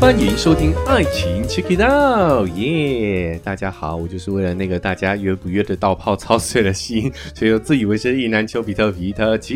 欢迎收听《爱情 Check It Out》，耶！大家好，我就是为了那个大家约不约的道炮操碎了心，所以又自以为是意男丘比特皮特丘。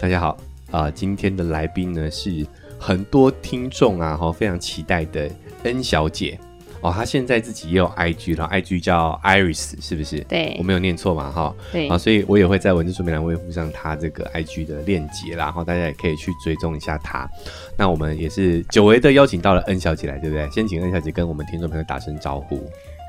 大家好啊、今天的来宾呢是很多听众啊，哈，非常期待的 N 小姐哦，他现在自己也有 IG 然后，IG 叫 Iris，是不是？对我没有念错嘛，哈。对啊，所以我也会在文字说明栏位附上他这个 IG 的链接啦，然后大家也可以去追踪一下他。那我们也是久违的邀请到了恩小姐来，对不对？先请恩小姐跟我们听众朋友打声招呼。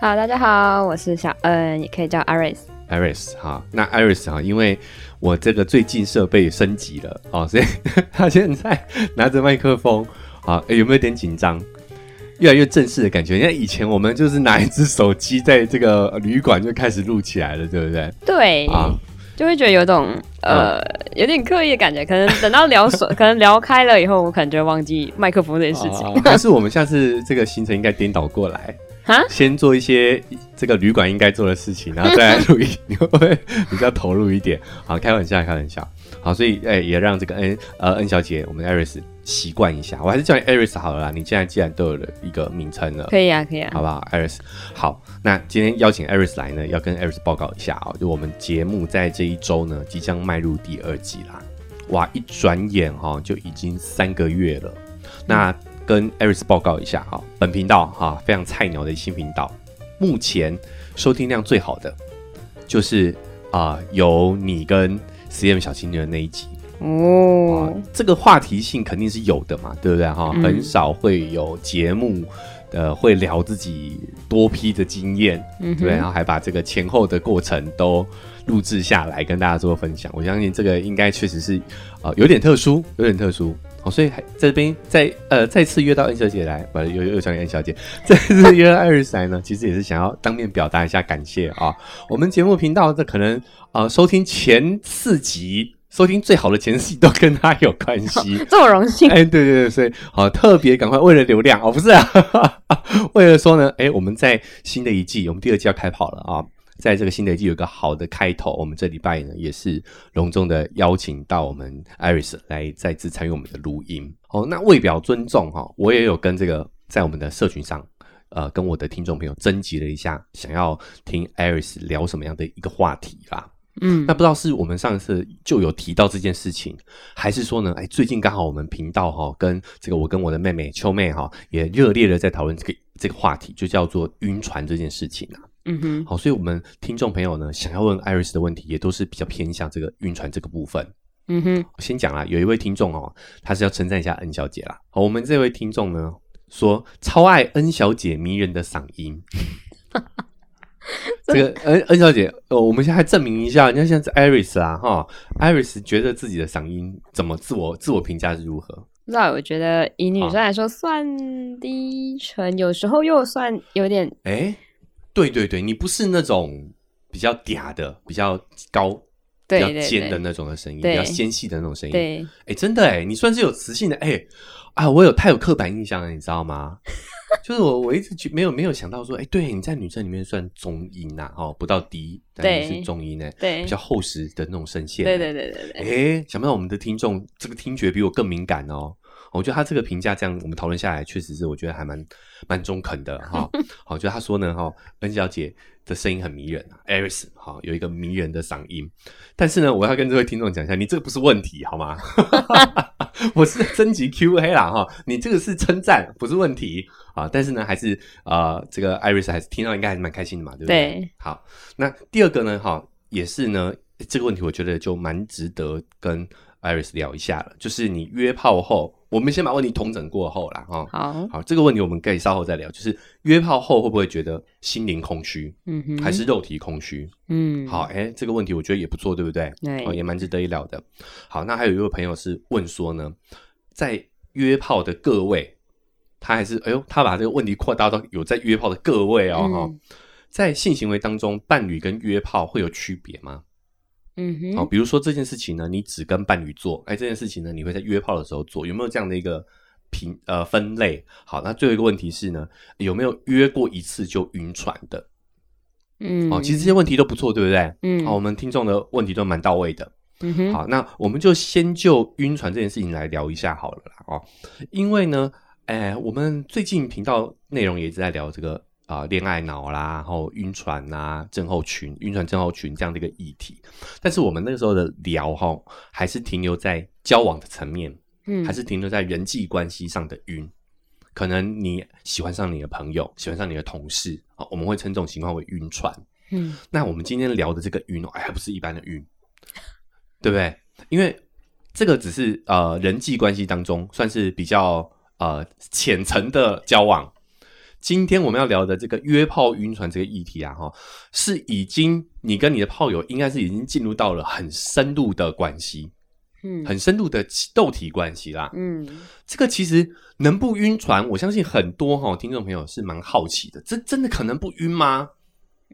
好，大家好，我是小恩，也可以叫 Iris。Iris 哈，那 Iris 哈，因为我这个最近设备升级了哦，所以 他现在拿着麦克风啊、诶有没有点紧张？越来越正式的感觉。因为以前我们就是拿一只手机在这个旅馆就开始录起来了，对不对？对，啊，就会觉得有种呃，有点刻意的感觉。可能等到聊手，可能聊开了以后，我可能就会忘记麦克风这件事情。啊还是我们下次这个行程应该颠倒过来，哈，先做一些这个旅馆应该做的事情，然后再来录音，你会比较投入一点？好，开玩笑，开玩笑。好，所以哎、也让这个恩呃恩小姐，我们 Iris 习惯一下。我还是叫你 Iris 好了啦。你现在既然都有了一个名称了，可以啊，可以啊。好不好？Iris，好，那今天邀请 Iris 来呢，要跟 Iris 报告一下啊、就我们节目在这一周呢，即将迈入第二季啦。哇，一转眼哈、就已经三个月了。那跟 Iris 报告一下哈、本频道哈、非常菜鸟的新频道，目前收听量最好的就是啊、有你跟 CM 小青年的那一集。哦，这个话题性肯定是有的嘛，对不对哈？嗯很少会有节目，呃，会聊自己多批的经验，嗯对然哼，后还把这个前后的过程都录制下来跟大家做分享。我相信这个应该确实是呃有点特殊，有点特殊。好，所以还在这边再呃再次约到恩小姐来，不又又叫你恩小姐，再次约到艾瑞斯来呢，其实也是想要当面表达一下感谢啊。我们节目频道这可能呃收听前四集，收听最好的前戏都跟他有关系。这么荣幸。哎，对对对，所以好、特别赶快为了流量哦，不是啊，为了说呢，哎，我们在新的一季，我们第二季要开跑了啊，在这个新的一季有一个好的开头，我们这礼拜呢也是隆重的邀请到我们 Iris 来再次参与我们的录音。哦，那为表尊重哈、我也有跟这个在我们的社群上。呃，跟我的听众朋友征集了一下，想要听 Iris 聊什么样的一个话题啦。嗯那不知道是我们上次就有提到这件事情，还是说呢，哎，最近刚好我们频道哈、跟这个我跟我的妹妹秋妹哈、也热烈的在讨论这个这个话题，就叫做晕船这件事情啊。嗯哼，好，所以我们听众朋友呢，想要问艾瑞斯的问题，也都是比较偏向这个晕船这个部分。嗯哼，我先讲啦，有一位听众哦，他是要称赞一下恩小姐啦。好，我们这位听众呢说超爱恩小姐迷人的嗓音。这个恩恩小姐，呃，我们现在证明一下，你看现在是 Iris 啊，哈，Iris 觉得自己的嗓音怎么自我自我评价是如何？不知道，我觉得以女生来说算低沉，有时候又算有点哎，对对对，你不是那种比较嗲的、比较高、比较尖的那种的声音，比对较纤细的那种声音。对，哎、真的哎，你算是有磁性的哎啊！我有太有刻板印象了，你知道吗？就是我我一直觉没有没有想到说，哎、对，你在女生里面算中音呐、哦，不到低，但对是是中音呢，对比较厚实的那种声线。对对对对对哎、对，想不到我们的听众这个听觉比我更敏感哦。我觉得他这个评价这样，我们讨论下来，确实是我觉得还蛮蛮中肯的哈。好，就他说呢，哈，恩小姐的声音很迷人啊，Iris 哈有一个迷人的嗓音，但是呢，我要跟这位听众讲一下，你这个不是问题好吗？我是征集 Q&A 啦哈，你这个是称赞，不是问题啊。但是呢，还是呃，这个 Iris 还是听到应该还是蛮开心的嘛，对不对？对好，那第二个呢，哈，也是呢，这个问题我觉得就蛮值得跟 Iris 聊一下了，就是你约炮后，我们先把问题统整过后啦，哈。好，好，这个问题我们可以稍后再聊。就是约炮后会不会觉得心灵空虚，嗯哼，还是肉体空虚？嗯，好，哎、这个问题我觉得也不错，对不对？对哦，也蛮值得一聊的。好，那还有一位朋友是问说呢，在约炮的各位，他还是哎呦，他把这个问题扩大到有在约炮的各位哦，哈、嗯在性行为当中，伴侣跟约炮会有区别吗？嗯好、哼，比如说这件事情呢，你只跟伴侣做，哎，这件事情呢，你会在约炮的时候做，有没有这样的一个评呃分类？好，那最后一个问题是呢，有没有约过一次就晕船的？嗯，哦，其实这些问题都不错，对不对？嗯好，我们听众的问题都蛮到位的。嗯哼，好，那我们就先就晕船这件事情来聊一下好了啦哦，因为呢，哎，我们最近频道内容也一直在聊这个啊恋爱脑啦，然后晕船呐、症候群、晕船症候群这样的一个议题，但是我们那个时候的聊哈，还是停留在交往的层面，嗯，还是停留在人际关系上的晕。可能你喜欢上你的朋友，喜欢上你的同事，啊，我们会称这种情况为晕船。嗯那我们今天聊的这个晕哦，哎，还不是一般的晕，对不对？因为这个只是呃人际关系当中算是比较呃浅层的交往。今天我们要聊的这个约炮晕船这个议题啊，哈，是已经你跟你的炮友应该是已经进入到了很深度的关系，嗯很深度的斗体关系啦。嗯这个其实能不晕船，我相信很多哈听众朋友是蛮好奇的，这真的可能不晕吗？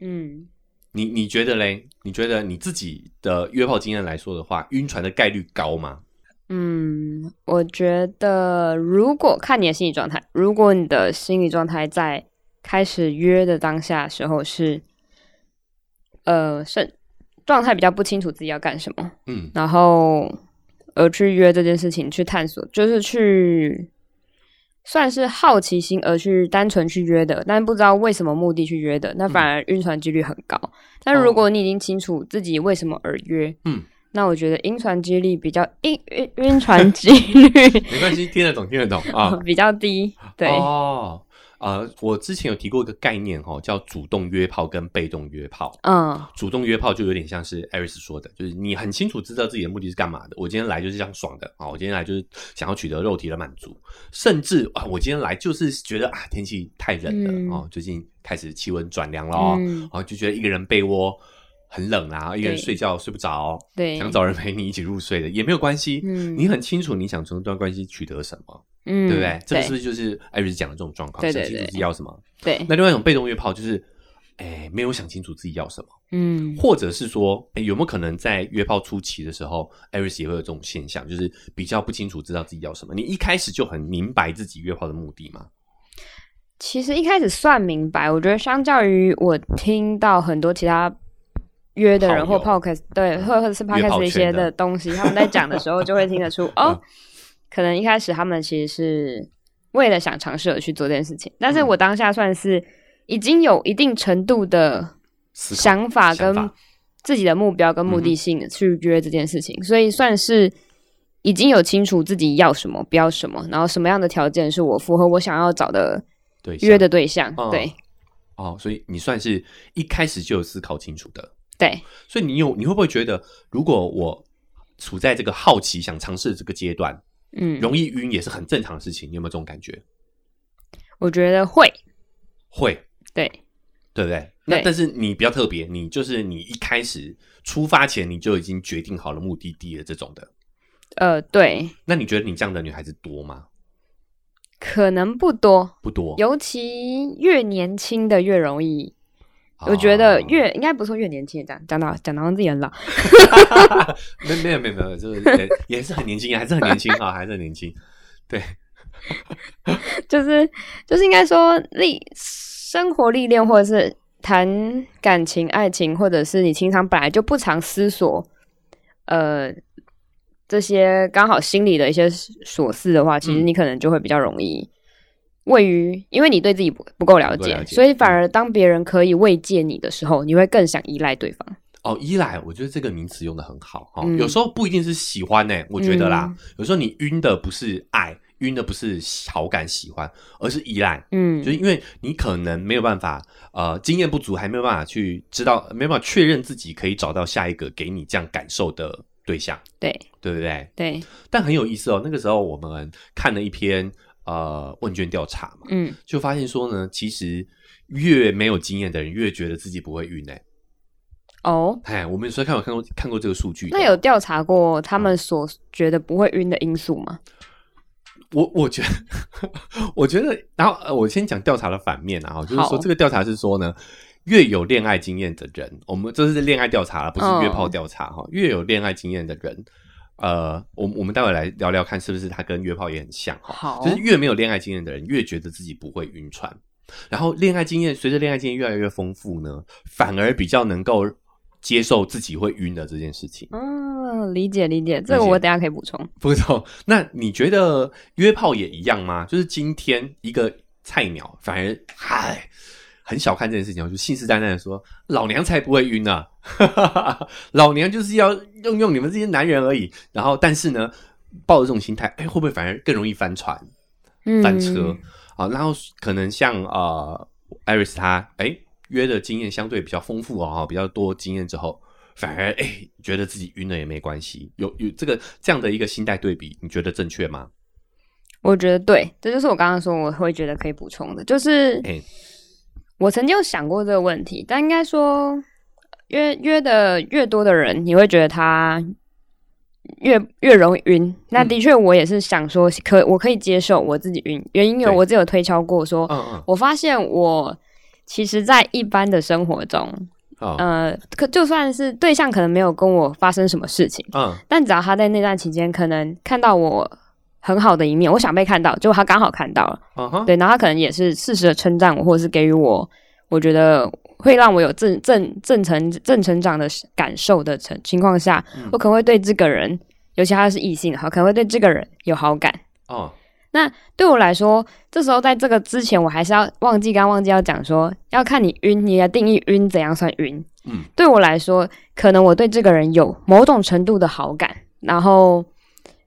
嗯，你你觉得嘞？你觉得你自己的约炮经验来说的话，晕船的概率高吗？嗯，我觉得如果看你的心理状态，如果你的心理状态在开始约的当下时候是，呃，是状态比较不清楚自己要干什么，嗯然后而去约这件事情去探索，就是去算是好奇心而去单纯去约的，但不知道为什么目的去约的，那反而晕船几率很高。但如果你已经清楚自己为什么而约，嗯，那我觉得晕船几率比较晕晕晕船几率 没关系，听得懂，听得懂啊。比较低。对，哦，呃，我之前有提过一个概念哈、哦，叫主动约炮跟被动约炮。嗯主动约炮就有点像是艾瑞斯说的，就是你很清楚知道自己的目的是干嘛的。我今天来就是这样爽的啊，我今天来就是想要取得肉体的满足，甚至啊，我今天来就是觉得啊天气太冷了、嗯哦，最近开始气温转凉了哦，嗯然后就觉得一个人被窝很冷啊，一个人睡觉睡不着，对，想找人陪你一起入睡的也没有关系。嗯你很清楚你想从这段关系取得什么，嗯，对不对？这个是不是就是艾瑞斯讲的这种状况？对对想清楚自己要什么。对，那另外一种被动约炮就是，哎，没有想清楚自己要什么。嗯或者是说，哎有没有可能在约炮初期的时候，艾瑞斯也会有这种现象，就是比较不清楚知道自己要什么？你一开始就很明白自己约炮的目的吗？其实一开始算明白，我觉得相较于我听到很多其他约的人或 podcast 对，或者是 podcast 一些的的东西，他们在讲的时候就会听得出，哦嗯，可能一开始他们其实是为了想尝试而去做这件事情，但是嗯。我当下算是已经有一定程度的想法跟自己的目标跟目的性去约这件事情，所以算是已经有清楚自己要什么，不要什么，然后什么样的条件是我符合我想要找的对约的对象，嗯。对哦，所以你算是一开始就有思考清楚的。对，所以你有你会不会觉得，如果我处在这个好奇想尝试的这个阶段，嗯，容易晕也是很正常的事情？你有没有这种感觉？我觉得会，会，对，对不对？那但是你比较特别，你就是你一开始出发前你就已经决定好了目的地的这种的。呃，对，那你觉得你这样的女孩子多吗？可能不多，不多，尤其越年轻的越容易。我觉得哦。越应该不是说越年轻，讲讲到讲到自己很老，没没有没有没有，就是也也是很年轻，还是很年轻啊，还是很年轻。对，就是就是应该说历生活历练，或者是谈感情、爱情，或者是你平常本来就不常思索，呃，这些刚好心里的一些琐事的话，其实嗯。你可能就会比较容易位于，因为你对自己不不够了解，了解所以反而当别人可以慰藉你的时候，你会更想依赖对方。哦，依赖，我觉得这个名词用的很好哈、哦嗯有时候不一定是喜欢呢、我觉得啦，嗯有时候你晕的不是爱，晕的不是好感、喜欢，而是依赖。嗯就是因为你可能没有办法，呃，经验不足，还没有办法去知道，没有办法确认自己可以找到下一个给你这样感受的对象，对对不对？对，但很有意思哦，那个时候我们看了一篇呃问卷调查嘛，嗯就发现说呢，其实越没有经验的人，越觉得自己不会晕诶。哦。哎，我们有时候看有看过看过这个数据，那有调查过他们所觉得不会晕的因素吗？我我觉得，我觉得，然后呃，我先讲调查的反面啊，就是说好这个调查是说呢，越有恋爱经验的人，我们这是恋爱调查了，不是嗯约炮调查哈、越有恋爱经验的人，呃，我我们待会来聊聊看，是不是他跟约炮也很像哈、好就是越没有恋爱经验的人，越觉得自己不会晕船，然后恋爱经验随着恋爱经验越来越丰富呢，反而比较能够接受自己会晕的这件事情。嗯，理解理解，这个我等下可以补充。不知道，那你觉得约炮也一样吗？就是今天一个菜鸟，反而嗨很小看这件事情，我就信誓旦旦的说，老娘才不会晕呢、老娘就是要用用你们这些男人而已。然后，但是呢，抱着这种心态，哎，会不会反而更容易翻船？嗯，翻车啊，然后可能像呃艾瑞斯他哎约的经验相对比较丰富哦，比较多经验之后，反而哎觉得自己晕了也没关系，有有这个这样的一个心态对比，你觉得正确吗？我觉得对，这就是我刚刚说我会觉得可以补充的，就是哎我曾经有想过这个问题，但应该说约约的越多的人，你会觉得他越越容易晕。那嗯。的确，我也是想说，可我可以接受我自己晕，原因有我自己有推敲过说，嗯嗯。我发现我其实，在一般的生活中，哦。呃，可就算是对象可能没有跟我发生什么事情，嗯。但只要他在那段期间可能看到我很好的一面，我想被看到，结果他刚好看到了。对，然后他可能也是适时的称赞我，或者是给予我，我觉得会让我有正正正成正成长的感受的情情况下，嗯我可能会对这个人，尤其他是异性的话，可能会对这个人有好感。哦那对我来说，这时候在这个之前，我还是要忘记，刚忘记要讲说，要看你晕，你的定义晕怎样算晕。嗯对我来说，可能我对这个人有某种程度的好感，然后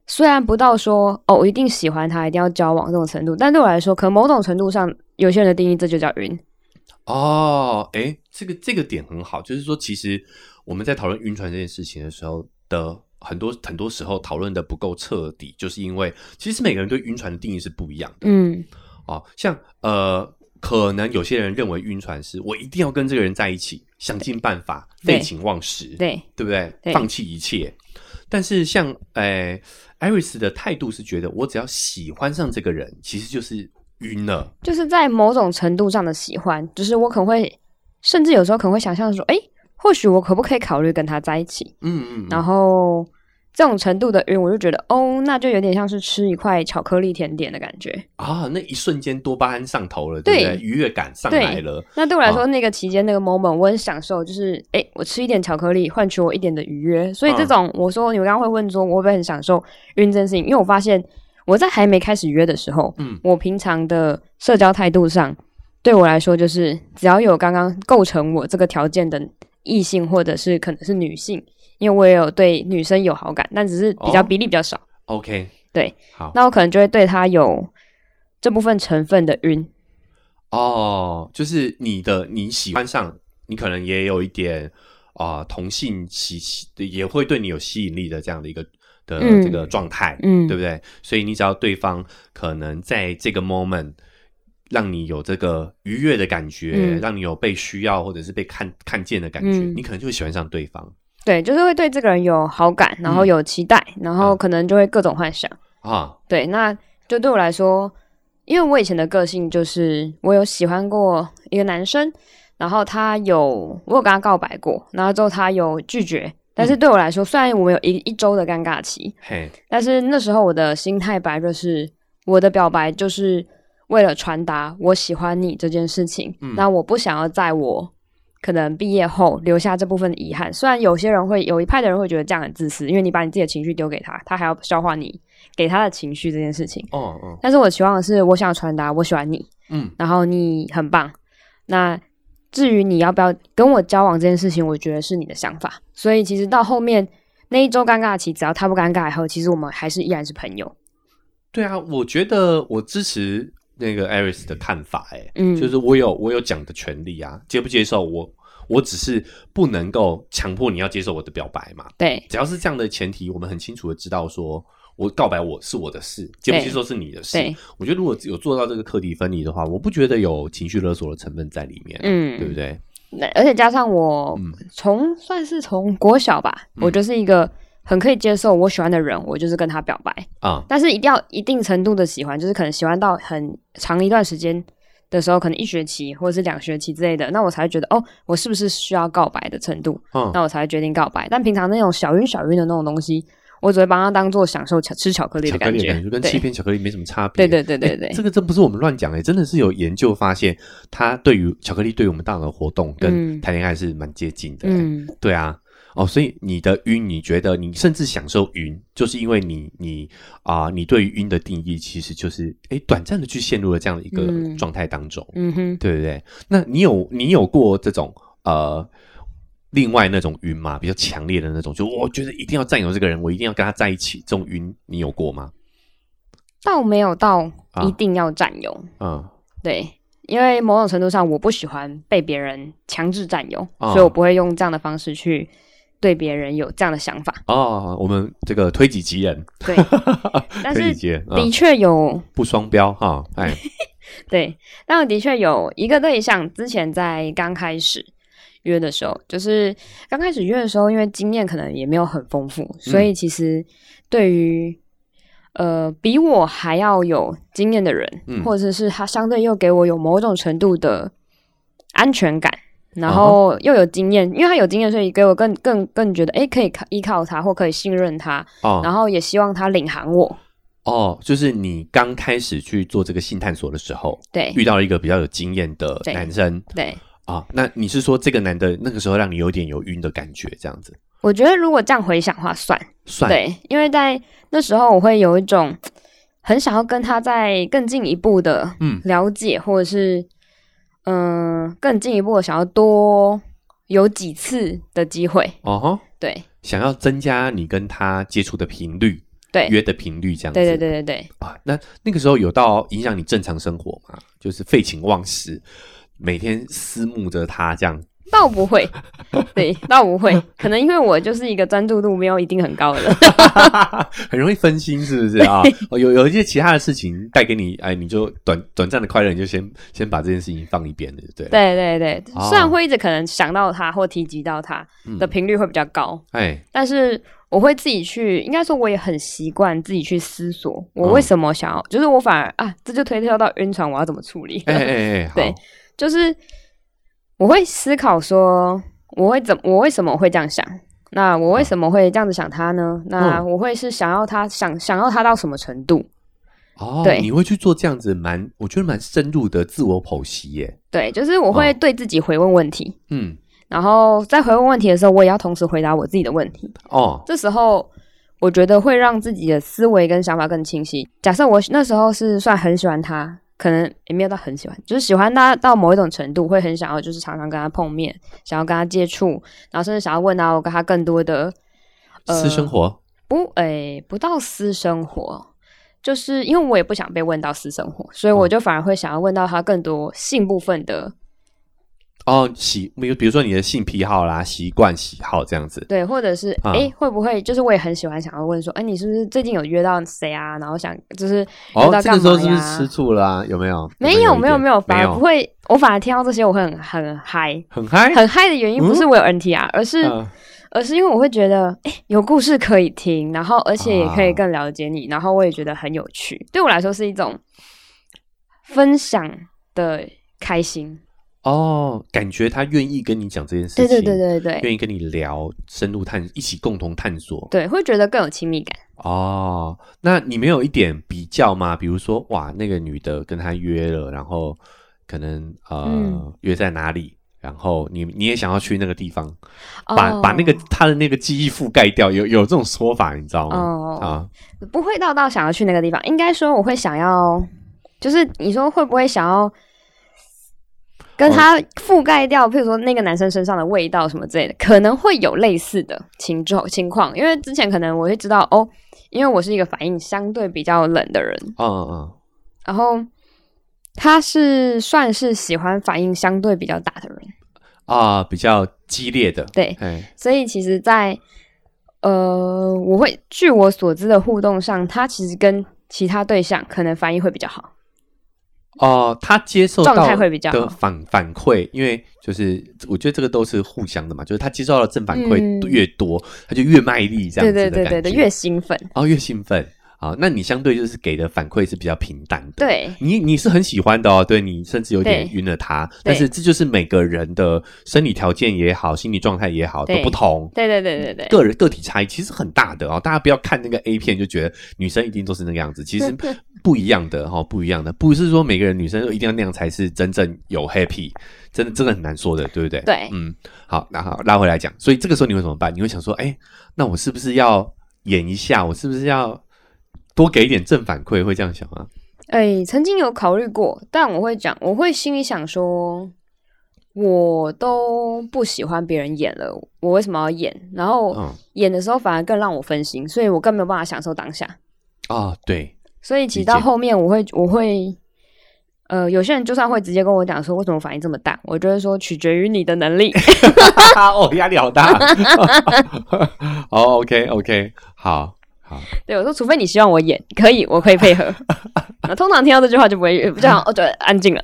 虽然不到说哦，我一定喜欢他，一定要交往这种程度，但对我来说，可能某种程度上，有些人的定义这就叫晕。哦，哎，这个这个点很好，就是说，其实我们在讨论晕船这件事情的时候的很多很多时候讨论的不够彻底，就是因为其实每个人对晕船的定义是不一样的。嗯哦，像呃，可能有些人认为晕船是我一定要跟这个人在一起，想尽办法，废寝忘食，对，对不对？对放弃一切。但是像诶，艾瑞斯的态度是觉得，我只要喜欢上这个人，其实就是晕了。就是在某种程度上的喜欢，就是我可能会，甚至有时候可能会想象说，诶，或许我可不可以考虑跟他在一起？嗯嗯，然后这种程度的晕，我就觉得，哦，那就有点像是吃一块巧克力甜点的感觉。啊，那一瞬间多巴胺上头了，对不对？对愉悦感上来了。那对我来说，哦那个期间那个 moment 我很享受，就是哎，我吃一点巧克力换取我一点的愉悦。所以这种、我说你们刚刚会问说，我会不会很享受晕这件事情？因为我发现我在还没开始约的时候，嗯我平常的社交态度上，对我来说就是只要有刚刚构成我这个条件的异性或者是可能是女性，因为我也有对女生有好感，但只是比较哦比例比较少。OK，对，好那我可能就会对他有这部分成分的晕。哦，就是你的你喜欢上，你可能也有一点啊、同性吸吸，也会对你有吸引力的这样的一个的嗯这个状态，嗯对不对？所以你只要对方可能在这个 moment 让你有这个愉悦的感觉，嗯让你有被需要或者是被看看见的感觉，嗯你可能就会喜欢上对方对，就是会对这个人有好感，然后嗯有期待，然后嗯可能就会各种幻想。啊。对，那就对我来说，因为我以前的个性就是我有喜欢过一个男生，然后他有我有跟他告白过，然后之后他有拒绝。但是对我来说，虽然我们有一一周的尴尬期，嘿，但是那时候我的心态本来就是我的表白就是为了传达我喜欢你这件事情。嗯那我不想要在我可能毕业后留下这部分的遗憾。虽然有些人会有一派的人会觉得这样很自私，因为你把你自己的情绪丢给他，他还要消化你给他的情绪这件事情。哦哦，但是我期望的是，我想传达我喜欢你，嗯然后你很棒。那至于你要不要跟我交往这件事情，我觉得是你的想法。所以其实到后面那一周尴尬期，只要他不尴尬以后，其实我们还是依然是朋友。对啊，我觉得我支持那个 Iris 的看法、欸，嗯就是我有我有讲的权利啊，接不接受我，我只是不能够强迫你要接受我的表白嘛。对只要是这样的前提，我们很清楚的知道说，我告白我是我的事，接不接受是你的事对。我觉得如果有做到这个课题分离的话，我不觉得有情绪勒索的成分在里面、啊，嗯对不对？那而且加上我嗯从、算是从国小吧，嗯我就是一个很可以接受我喜欢的人，我就是跟他表白。啊，但是一定要一定程度的喜欢，就是可能喜欢到很长一段时间的时候，可能一学期或者是两学期之类的，那我才会觉得哦，我是不是需要告白的程度，嗯。那我才会决定告白。但平常那种小晕小晕的那种东西，我只会把它当做享受巧吃巧克力的感觉，克力感觉。就跟对。欺骗巧克力没什么差别。对对对对这个真不是我们乱讲诶，真的是有研究发现，它对于巧克力对于我们大脑的活动跟嗯。谈恋爱是蛮接近的、欸。嗯，对啊，哦，所以你的晕，你觉得你甚至享受晕，就是因为你你啊、你对于晕的定义其实就是哎短暂的去陷入了这样的一个嗯状态当中，嗯哼，对不对？那你有你有过这种呃？另外那种晕吗？比较强烈的那种，就我觉得一定要占有这个人，我一定要跟他在一起，这种晕你有过吗？倒没有到啊一定要占有，嗯，对，因为某种程度上我不喜欢被别人强制占有，哦所以我不会用这样的方式去对别人有这样的想法。哦，我们这个推己及人，对，但是的嗯确有不双标哈，哎，对，但我的确有一个对象，之前在刚开始约的时候，就是刚开始约的时候，因为经验可能也没有很丰富，所以其实对于呃比我还要有经验的人，嗯或者是他相对又给我有某种程度的安全感。然后又有经验，因为他有经验，所以给我更更更觉得，哎，可以靠依靠他，或可以信任他，哦。然后也希望他领航我。哦，就是你刚开始去做这个性探索的时候，对。遇到了一个比较有经验的男生。对，啊，那你是说这个男的那个时候让你有点有晕的感觉，这样子？我觉得如果这样回想的话，算。算。对，因为在那时候我会有一种很想要跟他再更进一步的嗯。了解，或者是嗯、呃更进一步的想要多有几次的机会。哦吼，对想要增加你跟他接触的频率，对约的频率这样子，对对对对对，啊，那那个时候有到影响你正常生活吗？就是废寝忘食，每天思慕着他这样。倒不会，对，倒不会，可能因为我就是一个专注度没有一定很高的人。很容易分心，是不是？啊？哦，有有一些其他的事情带给你，哎，你就短短暂的快乐，你就先先把这件事情放一边了，对。了。对对对，哦。虽然会一直可能想到他或提及到他的频率会比较高，哎，但是我会自己去，应该说我也很习惯自己去思索，我为什么想要，就是我反而啊，这就推跳到晕船，我要怎么处理？哎哎哎，好。对，就是我会思考说，我会怎，我为什么会这样想？那我为什么会这样子想他呢？那嗯我会是想要他想想要他到什么程度？哦，对你会去做这样子蛮，我觉得蛮深入的自我剖析耶。对，就是我会哦对自己回问问题，嗯，然后在回问问题的时候，我也要同时回答我自己的问题。哦，这时候我觉得会让自己的思维跟想法更清晰。假设我那时候是算很喜欢他，可能也没有到很喜欢，就是喜欢他到某一种程度，会很想要就是常常跟他碰面，想要跟他接触，然后甚至想要问到我跟他更多的呃私生活不诶、不到私生活。就是因为我也不想被问到私生活，所以我就反而会想要问到他更多性部分的哦，喜，比如比如说你的性癖好啦、习惯、喜好这样子。对，或者是啊诶、会不会就是我也很喜欢想要问说，哎、你是不是最近有约到谁啊？然后想就是哦这个时候干嘛呀是不是吃醋啦、有没有？没有没有没有，反而不会，我反而听到这些我会很很嗨，很嗨，很嗨的原因不是我有 NTR，、而是、嗯而是因为我会觉得，哎、有故事可以听，然后而且也可以啊更了解你，然后我也觉得很有趣，对我来说是一种分享的开心。哦，感觉他愿意跟你讲这件事情，对对对对对愿意跟你聊，深入探，一起共同探索。对，会觉得更有亲密感。哦，那你没有一点比较吗？比如说，哇，那个女的跟他约了，然后可能呃、嗯约在哪里，然后你你也想要去那个地方，把、哦把那个他的那个记忆覆盖掉，有有这种说法，你知道吗？哦啊，不会到到想要去那个地方，应该说我会想要，就是你说会不会想要跟他覆盖掉，譬如说那个男生身上的味道什么之类的，可能会有类似的情状情况，因为之前可能我会知道哦，因为我是一个反应相对比较冷的人，嗯嗯嗯，然后他是算是喜欢反应相对比较大的人，啊，比较激烈的，对，哎，所以其实在，呃，我会据我所知的互动上，他其实跟其他对象可能反应会比较好。哦，他接受到状态会比较好。的反反馈，因为就是我觉得这个都是互相的嘛，就是他接受到的正反馈嗯。越多，他就越卖力，这样子的对对对对对，感觉越兴奋。哦越兴奋。好，那你相对就是给的反馈是比较平淡的。对。你你是很喜欢的哦，对你甚至有点晕了他，但是这就是每个人的生理条件也好，心理状态也好都不同。对对对对对，个人个体差异其实很大的哦，大家不要看那个 A 片就觉得女生一定都是那个样子，其实不一样的哈、哦，不一样的，不是说每个人女生都一定要那样才是真正有 happy，真的真的很难说的，对不对？对嗯，好，然后拉回来讲，所以这个时候你会怎么办？你会想说，哎，那我是不是要演一下？我是不是要多给一点正反馈？会这样想吗？哎，曾经有考虑过，但我会讲，我会心里想说，我都不喜欢别人演了，我为什么要演？然后嗯，演的时候反而更让我分心，所以我更没有办法享受当下。哦，对，所以其实到后面，我会我会，呃，有些人就算会直接跟我讲说为什么反应这么大，我就会说取决于你的能力。哦，压力好大。哦，OK OK，好好，对我说，除非你希望我演，可以，我可以配合。那通常听到这句话就不会这样，哦，对，安静了。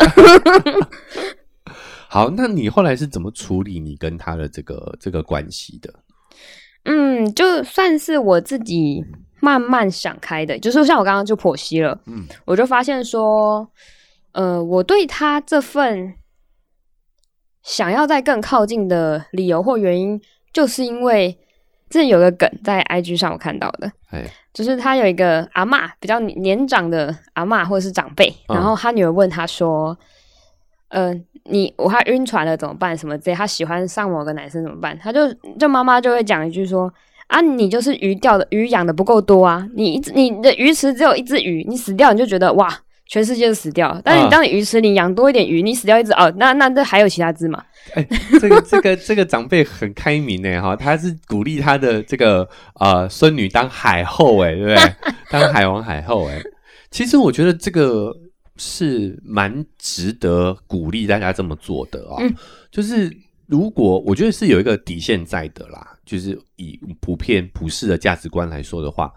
好，那你后来是怎么处理你跟他的这个这个关系的？嗯，就算是我自己慢慢想开的，就是像我刚刚就剖析了，嗯我就发现说，呃，我对他这份想要再更靠近的理由或原因，就是因为这有个梗在 IG 上我看到的，哎，就是他有一个阿嬷，比较年长的阿嬷或者是长辈，嗯然后他女儿问他说：“呃，你我他晕船了怎么办？什么之类？他喜欢上某个男生怎么办？”他就就妈妈就会讲一句说：“啊，你就是鱼钓的鱼养的不够多啊，你一只你的鱼池只有一只鱼，你死掉你就觉得哇，全世界都死掉了。但是当你鱼池里养多一点鱼，你死掉一只哦，那那这还有其他只嘛？哎，这个这个这个长辈很开明呢，哈，他是鼓励他的这个呃孙女当海后，哎，对不对？当海王海后，哎，其实我觉得这个是蛮值得鼓励大家这么做的哦。嗯就是如果我觉得是有一个底线在的啦，就是以普遍普世的价值观来说的话，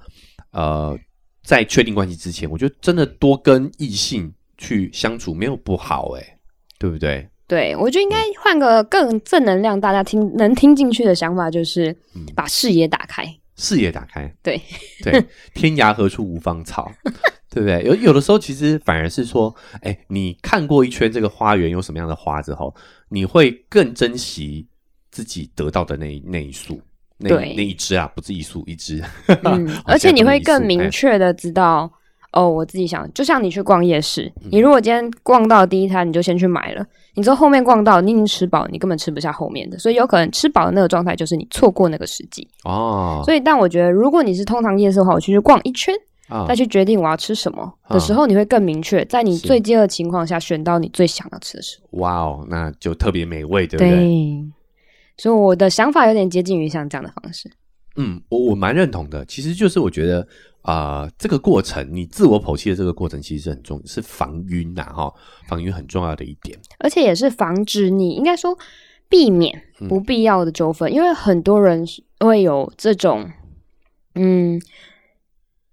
呃，在确定关系之前，我觉得真的多跟异性去相处没有不好，哎，对不对？对，我觉得应该换个更正能量，大家听能听进去的想法，就是嗯把视野打开。视野打开，对对，天涯何处无芳草，对不对？有有的时候其实反而是说，哎，你看过一圈这个花园有什么样的花之后，你会更珍惜自己得到的那一那一束，那对。那一只啊，不是一束一只，嗯，而且你会更明确的知道，哦，我自己想，就像你去逛夜市，嗯。你如果今天逛到第一摊，你就先去买了，你之后后面逛到你已经吃饱，你根本吃不下后面的，所以有可能吃饱的那个状态就是你错过那个时机。哦，所以，但我觉得，如果你是通常夜市的话，我去逛一圈，啊再去决定我要吃什么的时候，你会更明确，在你最饥饿的情况下选到你最想要吃的食物。哇哦，那就特别美味，对不对？对，所以我的想法有点接近于像这样的方式。嗯，我我蛮认同的。其实就是我觉得啊、呃这个过程，你自我剖析的这个过程，其实是很重，是防晕呐，哈，防晕很重要的一点。而且也是防止你应该说避免不必要的纠纷，因为很多人会有这种，嗯，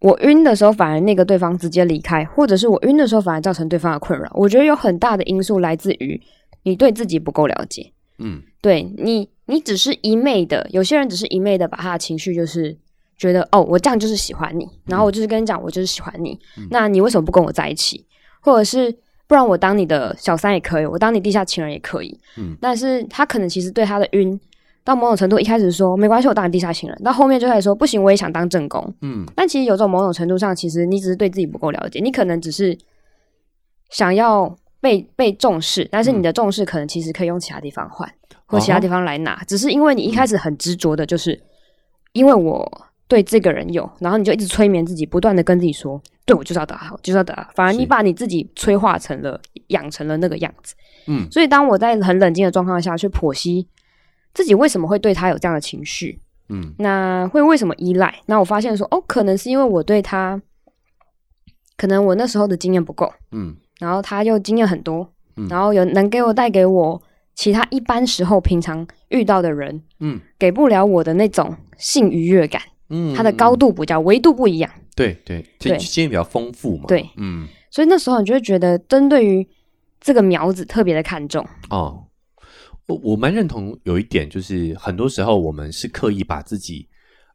我晕的时候反而那个对方直接离开，或者是我晕的时候反而造成对方的困扰。我觉得有很大的因素来自于你对自己不够了解，嗯对你，你只是一昧的，有些人只是一昧的把他的情绪就是。觉得哦，我这样就是喜欢你，然后我就是跟你讲，我就是喜欢你。那你为什么不跟我在一起？或者是不然我当你的小三也可以，我当你地下情人也可以。嗯，但是他可能其实对他的晕，到某种程度一开始说没关系，我当你地下情人，到后面就开始说不行，我也想当正宫。嗯但其实有种某种程度上，其实你只是对自己不够了解，你可能只是想要被被重视，但是你的重视可能其实可以用其他地方换，或其他地方来拿，只是因为你一开始很执着的，就是因为我。对这个人有，然后你就一直催眠自己，不断的跟自己说，对我就是要得好，就是要得好。反而你把你自己催化成了，养成了那个样子。嗯所以当我在很冷静的状况下去剖析自己为什么会对他有这样的情绪，嗯。那会为什么依赖？那我发现说，哦，可能是因为我对他，可能我那时候的经验不够，嗯。然后他又经验很多，嗯。然后有能给我带给我其他一般时候平常遇到的人嗯。给不了我的那种性愉悦感，嗯，它的高度比较维度不一样，对对，这对经验比较丰富嘛。对，嗯。所以那时候你就会觉得针对于这个苗子特别的看重，哦，我我蛮认同有一点，就是很多时候我们是刻意把自己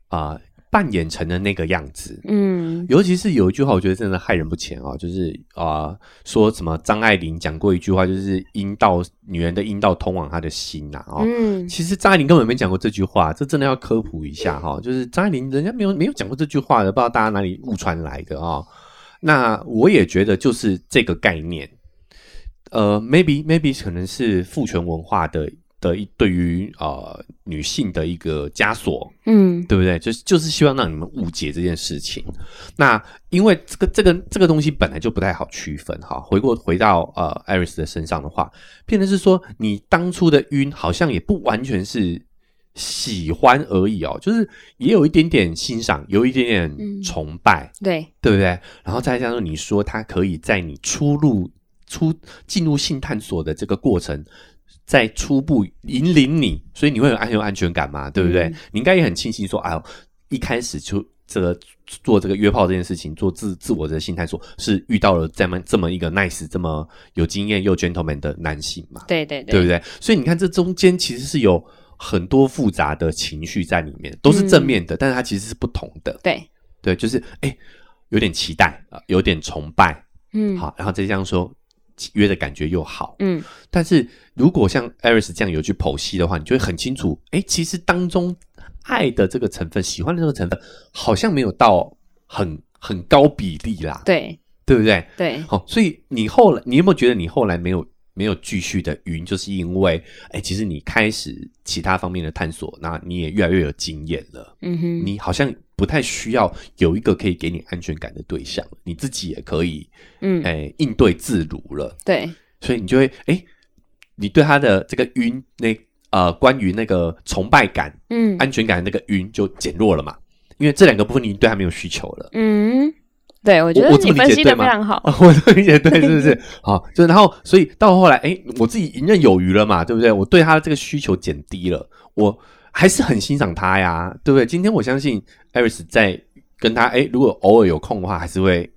啊、扮演成的那个样子。嗯尤其是有一句话，我觉得真的害人不浅哦，就是啊、呃说什么张爱玲讲过一句话，就是阴道女人的阴道通往她的心呐、哦。嗯其实张爱玲根本没讲过这句话，这真的要科普一下哈、就是张爱玲人家没有没有讲过这句话的，不知道大家哪里误传来的啊、那我也觉得就是这个概念，呃，maybe maybe 可能是父权文化的的一对于呃女性的一个枷锁，嗯对不对？就是就是希望让你们误解这件事情。那因为这个这个这个东西本来就不太好区分哈。回过回到呃艾瑞斯的身上的话，变成是说你当初的晕好像也不完全是喜欢而已哦，就是也有一点点欣赏，有一点点嗯崇拜，对，对不对？然后再加上你说他可以在你出入出进入性探索的这个过程。在初步引领你，所以你会有安有安全感嘛，对不对？嗯你应该也很庆幸说，哎呦，一开始就这个做这个约炮这件事情，做自自我的性探索，是遇到了这么这么一个 nice、这么有经验又 gentleman 的男性嘛，对对对对不对？所以你看，这中间其实是有很多复杂的情绪在里面，都是正面的，但是它其实是不同的。对，对，就是哎，有点期待啊、有点崇拜，嗯好，然后再这样说约的感觉又好，嗯。但是如果像 Eris 这样有去剖析的话，你就会很清楚，哎，其实当中爱的这个成分、喜欢的这个成分，好像没有到很很高比例啦，对。对不对？对，好、所以你后来，你有没有觉得你后来没有没有继续的云，就是因为，哎，其实你开始其他方面的探索，那你也越来越有经验了，嗯哼，你好像不太需要有一个可以给你安全感的对象，你自己也可以，嗯哎，应对自如了。对，所以你就会哎，你对他的这个晕那呃，关于那个崇拜感、嗯安全感那个晕就减弱了嘛，因为这两个部分你对他没有需求了。嗯，对我觉得我这么理你分析的解对吗非常好，哦，我的理解对，是不是？好，就然后，所以到后来，哎，我自己游刃有余了嘛，对不对？我对他的这个需求减低了，我还是很欣赏他呀，对不对？今天我相信艾瑞斯在跟他，哎，如果偶尔有空的话，还是会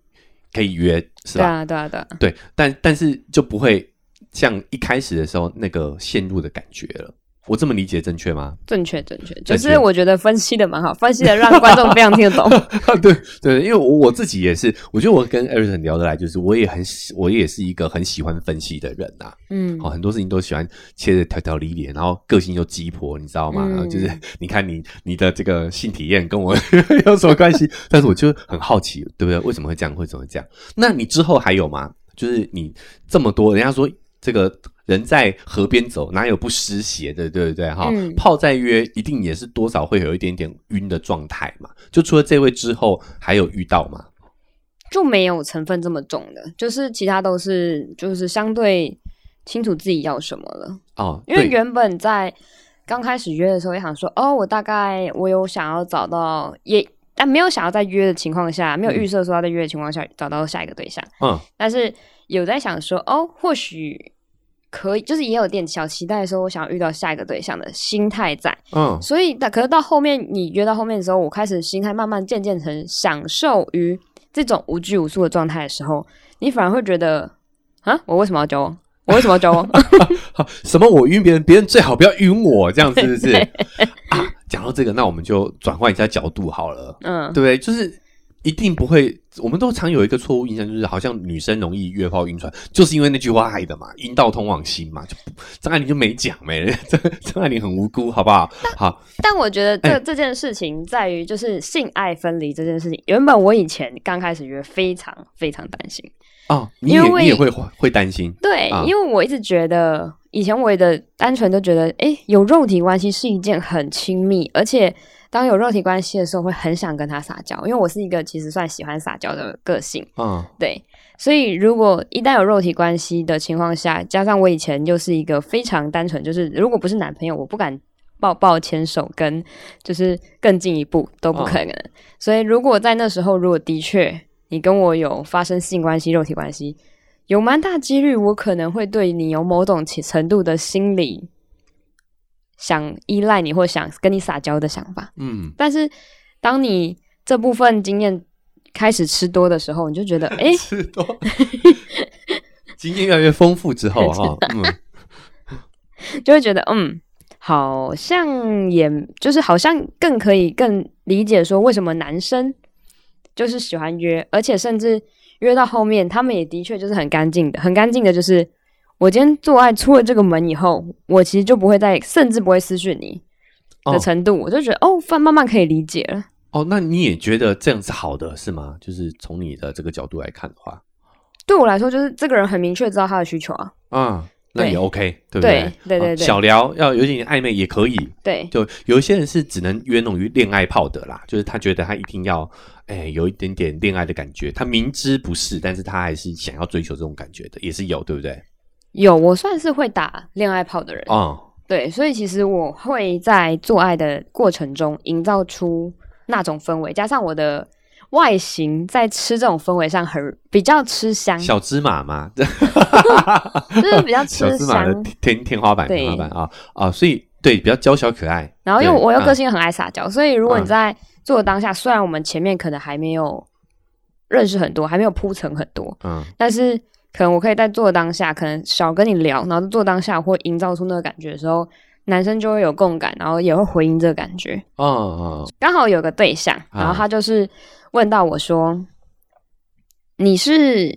可以约，是吧？对啊对啊对啊，对，但但是就不会像一开始的时候那个陷入的感觉了。我这么理解正确吗？正确正确，就是我觉得分析的蛮好，分析的让观众非常听得懂，对对，因为我我自己也是，我觉得我跟艾瑞斯很聊得来，就是我也很喜，我也是一个很喜欢分析的人呐、嗯哦，很多事情都喜欢切的条条理理，然后个性又鸡婆，你知道吗？嗯然后就是你看你你的这个性体验跟我 有什么关系？但是我就很好奇，对不对？为什么会这样？会怎么会这样？那你之后还有吗？就是你这么多，人家说这个人在河边走，哪有不湿鞋的，对不对？哈、嗯泡在约一定也是多少会有一点点晕的状态嘛。就除了这位之后，还有遇到吗？就没有成分这么重的，就是其他都是就是相对清楚自己要什么了。哦，因为原本在刚开始约的时候，也想说，哦，我大概我有想要找到，也但没有想要在约的情况下，没有预设说要在约的情况下找到下一个对象，嗯但是有在想说，哦，或许可以，就是也有点小期待，说我想要遇到下一个对象的心态在。嗯所以，但可是到后面你约到后面的时候，我开始心态慢慢渐渐成享受于这种无拘无束的状态的时候，你反而会觉得，啊，我为什么要交往？我为什么要交往？好，什么我晕别人，别人最好不要晕我，这样是不是？啊，讲到这个，那我们就转换一下角度好了，嗯对，不对？就是一定不会，我们都常有一个错误印象，就是好像女生容易约炮晕船，就是因为那句话害的嘛，阴道通往心嘛，就不张爱玲就没讲没，张 张爱玲很无辜，好不好？好，但我觉得这、哎这件事情在于，就是性爱分离这件事情。原本我以前刚开始约，非常非常担心。哦，你也你也会会担心，对，啊因为我一直觉得，以前我的单纯都觉得，诶，有肉体关系是一件很亲密，而且当有肉体关系的时候，会很想跟他撒娇。因为我是一个其实算喜欢撒娇的个性，嗯对，所以如果一旦有肉体关系的情况下，加上我以前就是一个非常单纯，就是如果不是男朋友，我不敢抱抱、牵手，跟就是更进一步都不可能。所以如果在那时候，如果的确你跟我有发生性关系、肉体关系，有蛮大几率我可能会对你有某种程度的心理想依赖你或想跟你撒娇的想法。嗯，但是当你这部分经验开始吃多的时候，你就觉得，哎、吃多，经验越来越丰富之后哈，嗯。就会觉得，嗯，好像也就是好像更可以更理解说为什么男生就是喜欢约，而且甚至约到后面，他们也的确就是很干净的，很干净的，就是我今天做爱出了这个门以后，我其实就不会再，甚至不会私讯你的哦程度，我就觉得哦，慢慢慢可以理解了。哦，那你也觉得这样是好的是吗？就是从你的这个角度来看的话，对我来说，就是这个人很明确知道他的需求啊，啊、那也 OK，对不对对？哦对对对小聊要有点暧昧也可以，对就有一些人是只能约那种恋爱炮的啦，就是他觉得他一定要，哎、有一点点恋爱的感觉，他明知不是，但是他还是想要追求这种感觉的，也是有，对不对？有我算是会打恋爱炮的人，哦，对，所以其实我会在做爱的过程中营造出那种氛围，加上我的外形在吃这种氛围上很比较吃香，小芝麻嘛，就是比较 吃小芝麻的香。天天花板，对天花板啊啊，所以对比较娇小可爱，然后因为对啊我又个性很爱撒娇，所以如果你嗯在做的当下，虽然我们前面可能还没有认识很多，还没有铺陈很多，嗯但是可能我可以在做的当下，可能少跟你聊，然后做当下或营造出那个感觉的时候，男生就会有共感，然后也会回应这个感觉。哦哦，刚好有个对象，啊然后他就是问到我说：“你是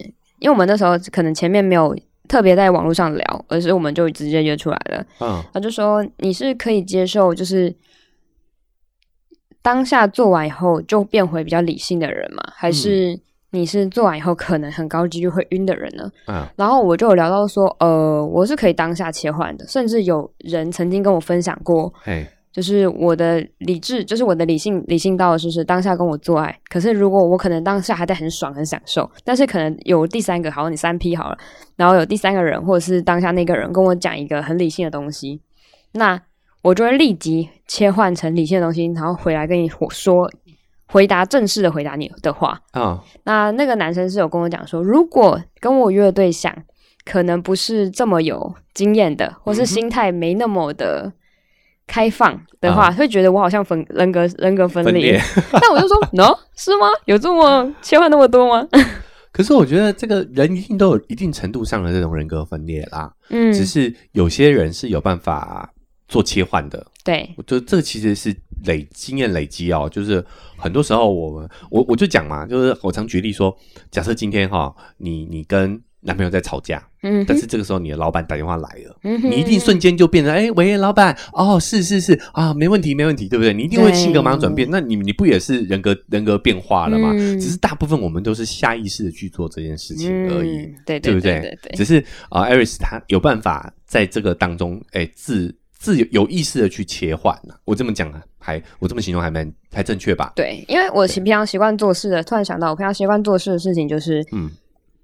因为我们那时候可能前面没有特别在网络上聊，而是我们就直接约出来了。嗯他就说你是可以接受，就是当下做完以后就变回比较理性的人嘛？还是你是做完以后可能很高几率会晕的人呢？”嗯然后我就有聊到说，呃，我是可以当下切换的，甚至有人曾经跟我分享过，嘿，就是我的理智，就是我的理性，理性到就是当下跟我做爱。可是如果我可能当下还在很爽、很享受，但是可能有第三个，好，你三 P 好了，然后有第三个人或者是当下那个人跟我讲一个很理性的东西，那我就会立即切换成理性的东西，然后回来跟你说，回答正式的回答你的话。啊那那个男生是有跟我讲说，如果跟我约的对象可能不是这么有经验的，或是心态没那么的开放的话，啊会觉得我好像分人格人格分裂。分裂。但我就说，no，是吗？有这么切换那么多吗？可是我觉得这个人一定都有一定程度上的这种人格分裂啦，嗯，只是有些人是有办法做切换的。对，我觉得这个其实是累经验累积哦，就是很多时候我们我我就讲嘛，就是我常举例说，假设今天哈、你你跟男朋友在吵架，嗯，但是这个时候你的老板打电话来了。嗯你一定瞬间就变成哎、喂，老板哦，是是是啊，没问题没问题，对不对？你一定会性格马上转变，那你你不也是人格人格变化了吗？嗯只是大部分我们都是下意识的去做这件事情而已。嗯对对对对只是啊，艾瑞斯他有办法在这个当中，哎、自自有有意识的去切换呐、我这么讲啊，还我这么形容还蛮还正确吧？对，因为我平常习惯做事的，突然想到，我平常习惯做事的事情就是，嗯，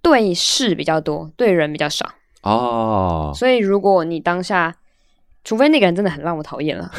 对事比较多，对人比较少。哦，所以如果你当下，除非那个人真的很让我讨厌了，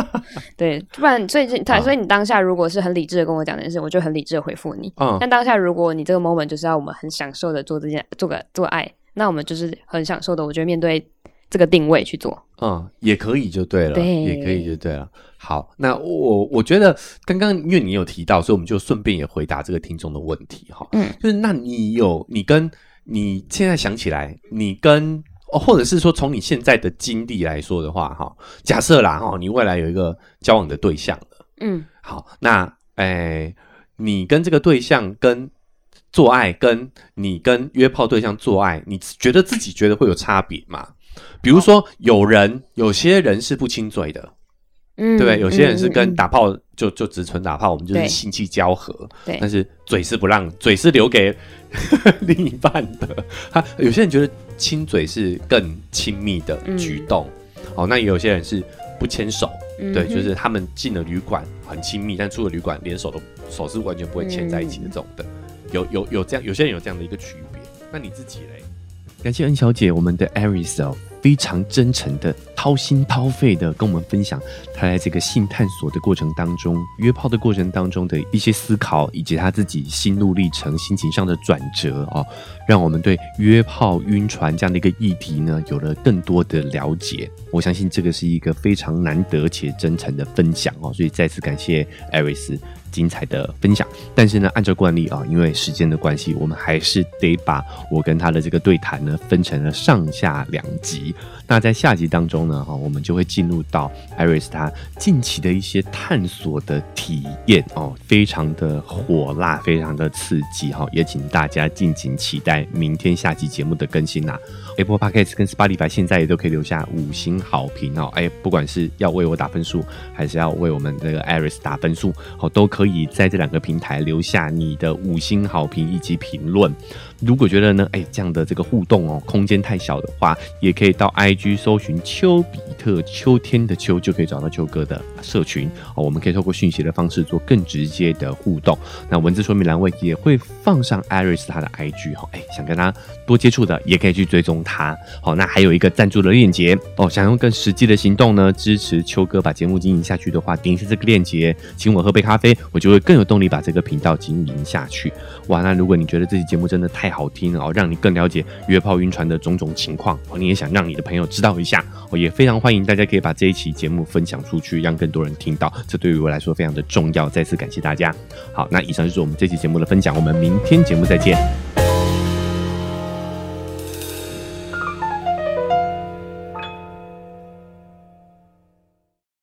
对，不然所以这他啊。所以你当下如果是很理智的跟我讲这件事，我就很理智的回复你。嗯但当下如果你这个 moment 就是要我们很享受的做这件做个做爱，那我们就是很享受的，我觉得面对这个定位去做。嗯，也可以就对了，对也可以就对了。好，那我我觉得刚刚因为你有提到，所以我们就顺便也回答这个听众的问题哈。嗯，就是那你有你跟你现在想起来，你跟哦，或者是说从你现在的经历来说的话，哈，假设啦哈，你未来有一个交往的对象了，嗯，好，那诶，你跟这个对象跟做爱，跟你跟约炮对象做爱，你觉得自己觉得会有差别吗？比如说，有人有些人是不亲嘴的，嗯，对？有些人是嗯跟打炮就就只纯打炮，我们就是对性器交合，对但是嘴是不让，嘴是留给 另一半的。他有些人觉得亲嘴是更亲密的举动，哦，那也有些人是不牵手，对，就是他们进了旅馆很亲密，但出了旅馆连手都手是完全不会牵在一起的这种的，有有有这样，有些人有这样的一个区别。那你自己嘞？感谢恩小姐，我们的 Aris，非常真诚的、掏心掏肺的跟我们分享她在这个性探索的过程当中、约炮的过程当中的一些思考，以及她自己心路历程、心情上的转折哦，让我们对约炮、晕船这样的一个议题呢，有了更多的了解。我相信这个是一个非常难得且真诚的分享哦，所以再次感谢 Aris 精彩的分享。但是呢，按照惯例啊，因为时间的关系，我们还是得把我跟他的这个对谈呢分成了上下两集。那在下集当中呢，哈，我们就会进入到 Iris 他近期的一些探索的体验哦，非常的火辣，非常的刺激哈，也请大家敬请期待明天下集节目的更新呐。Apple Podcast 跟 Spotify 现在也都可以留下五星好评哦，哎，不管是要为我打分数，还是要为我们这个 Iris 打分数，好，都可可以在这两个平台留下你的五星好评以及评论。如果觉得呢，哎，这样的这个互动哦，空间太小的话，也可以到 IG 搜寻丘比特秋天的秋，就可以找到秋哥的社群哦。我们可以透过讯息的方式做更直接的互动。那文字说明栏位也会放上 Iris 他的 IG 哈，哎，想跟他多接触的也可以去追踪他。好，那还有一个赞助的链接哦，想用更实际的行动呢支持秋哥把节目经营下去的话，点一下这个链接，请我喝杯咖啡，我就会更有动力把这个频道经营下去。哇，那如果你觉得这期节目真的太太好听哦，让你更了解约炮晕船的种种情况哦，你也想让你的朋友知道一下哦，也非常欢迎大家可以把这一期节目分享出去，让更多人听到，这对于我来说非常的重要。再次感谢大家。好，那以上就是我们这期节目的分享，我们明天节目再见。